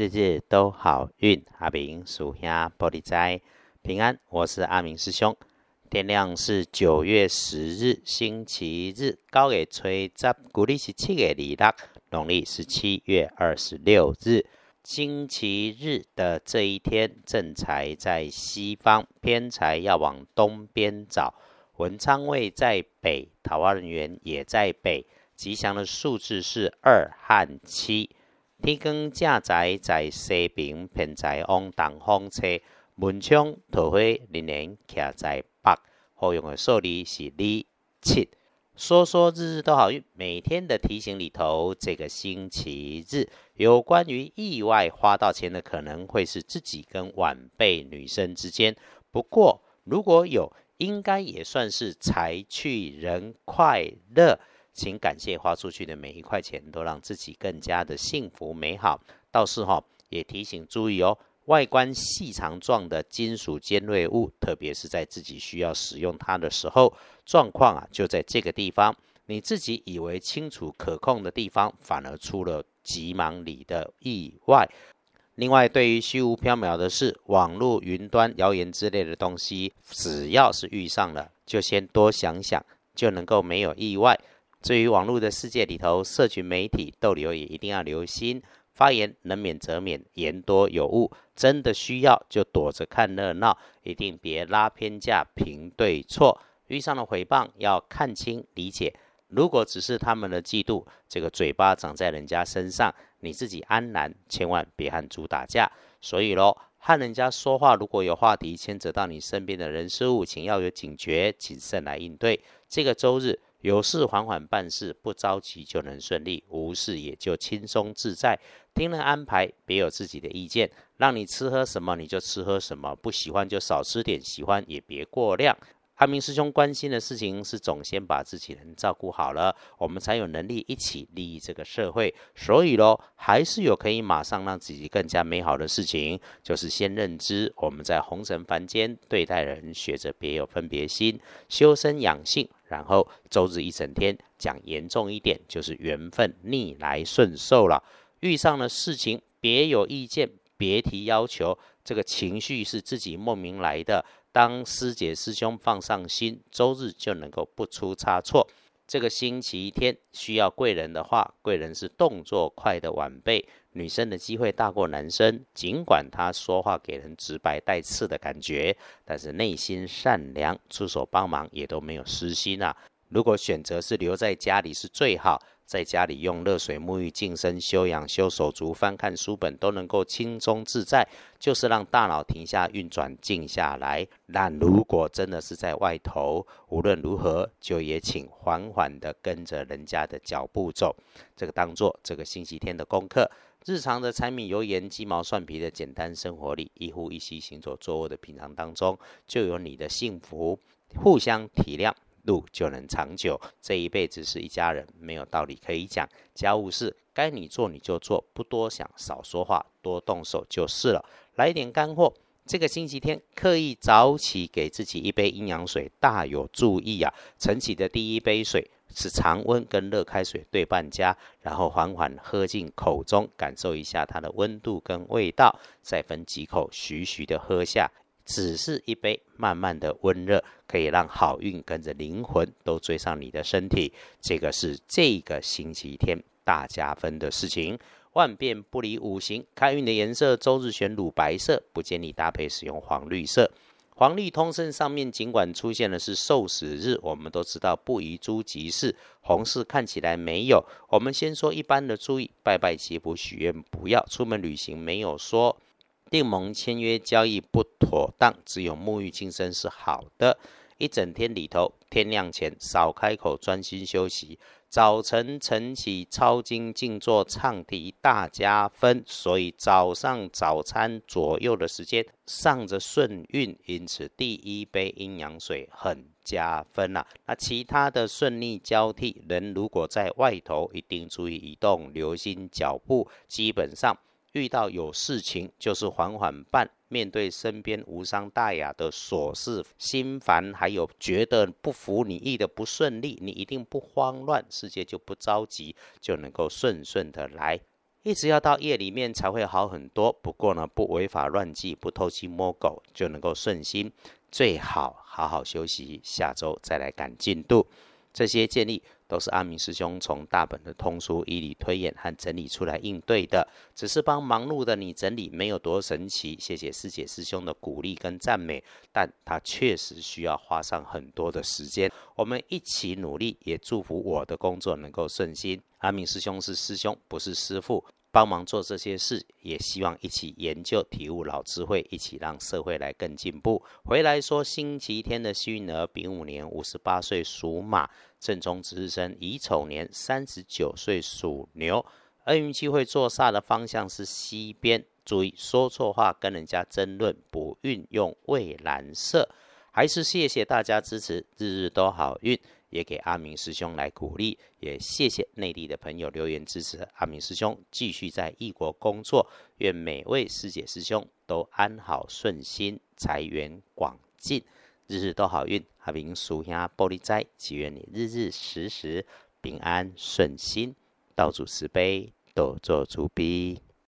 日日都好运。阿明属下玻璃斋平安，我是阿明师兄。天亮是九月十日，星期日，高月吹十，古历是七月二六，农历是七月二十六日。星期日的这一天，正财在西方，偏财要往东边找。文昌位在北，桃花人员也在北。吉祥的数字是二和七。天光正在在西边，偏在往东方车。门窗桃花仍然徛在北。好用的数字是二七。说说日日都好运，每天的提醒里头，这个星期日有关于意外花到钱的可能会是自己跟晚辈女生之间。不过如果有，应该也算是财去人快乐。请感谢花出去的每一块钱，都让自己更加的幸福美好。倒是哈，也提醒注意哦，外观细长状的金属尖锐物，特别是在自己需要使用它的时候，状况啊就在这个地方。你自己以为清楚可控的地方，反而出了急忙里的意外。另外，对于虚无缥缈的事，网络、云端、谣言之类的东西，只要是遇上了，就先多想想，就能够没有意外。至于网络的世界里头，社群媒体逗留也一定要留心，发言能免则免，言多有误。真的需要就躲着看热闹，一定别拉偏架评对错。遇上了诽谤，要看清理解。如果只是他们的嫉妒，这个嘴巴长在人家身上，你自己安然，千万别和猪打架。所以喽，和人家说话，如果有话题牵扯到你身边的人事物，请要有警觉、谨慎来应对。这个周日。有事缓缓办事，不着急就能顺利；无事也就轻松自在。听人安排，别有自己的意见。让你吃喝什么你就吃喝什么，不喜欢就少吃点，喜欢也别过量。阿明师兄关心的事情是，总先把自己人照顾好了，我们才有能力一起利益这个社会。所以喽，还是有可以马上让自己更加美好的事情，就是先认知我们在红尘凡间对待人，学着别有分别心，修身养性。然后周日一整天讲严重一点，就是缘分逆来顺受了。遇上了事情，别有意见，别提要求。这个情绪是自己莫名来的。当师姐师兄放上心，周日就能够不出差错。这个星期天需要贵人的话，贵人是动作快的晚辈，女生的机会大过男生。尽管他说话给人直白带刺的感觉，但是内心善良，出手帮忙也都没有私心啊。如果选择是留在家里是最好。在家里用热水沐浴、净身、修养、修手足、翻看书本，都能够轻松自在，就是让大脑停下运转，静下来。但如果真的是在外头，无论如何，就也请缓缓的跟着人家的脚步走。这个当做这个星期天的功课。日常的柴米油盐、鸡毛蒜皮的简单生活里，一呼一吸、行走坐卧的平常当中，就有你的幸福，互相体谅。路就能长久，这一辈子是一家人，没有道理可以讲。家务事该你做你就做，不多想，少说话，多动手就是了。来点干货，这个星期天刻意早起给自己一杯阴阳水，大有注意啊。晨起的第一杯水是常温跟热开水对半加，然后缓缓喝进口中，感受一下它的温度跟味道，再分几口徐徐的喝下。只是一杯慢慢的温热，可以让好运跟着灵魂都追上你的身体。这个是这个星期天大加分的事情。万变不离五行，开运的颜色周日选乳白色，不建议搭配使用黄绿色。黄历通胜上面尽管出现的是受死日，我们都知道不宜诸吉事。红事看起来没有。我们先说一般的注意：拜拜祈福许愿不要，出门旅行没有说。订盟签约交易不妥当，只有沐浴净身是好的。一整天里头，天亮前少开口，专心休息。早晨晨起抄经静坐唱题大加分，所以早上早餐左右的时间上着顺运，因此第一杯阴阳水很加分呐。那其他的顺利交替，人如果在外头，一定注意移动，留心脚步，基本上。遇到有事情，就是缓缓办；面对身边无伤大雅的琐事，心烦还有觉得不服你意的不顺利，你一定不慌乱，世界就不着急，就能够顺顺的来。一直要到夜里面才会好很多。不过呢，不违法乱纪，不偷鸡摸狗，就能够顺心。最好好好休息，下周再来赶进度。这些建议都是阿明师兄从大本的通书以理推演和整理出来应对的，只是帮忙碌的你整理，没有多神奇。谢谢师姐师兄的鼓励跟赞美，但他确实需要花上很多的时间。我们一起努力，也祝福我的工作能够顺心。阿明师兄是师兄，不是师父。帮忙做这些事，也希望一起研究、体悟老智慧，一起让社会来更进步。回来说，星期天的幸运儿，丙午年五十八岁属马，正中值日生乙丑年三十九岁属牛。厄运机会坐煞的方向是西边，注意说错话跟人家争论，不运用蔚蓝色。还是谢谢大家支持，日日都好运。也给阿明师兄来鼓励，也谢谢内地的朋友留言支持阿明师兄继续在异国工作。愿每位师姐师兄都安好顺心，财源广进，日日都好运。阿明属下玻璃斋，祈愿你日日时时平安顺心，道主慈悲，多做主逼。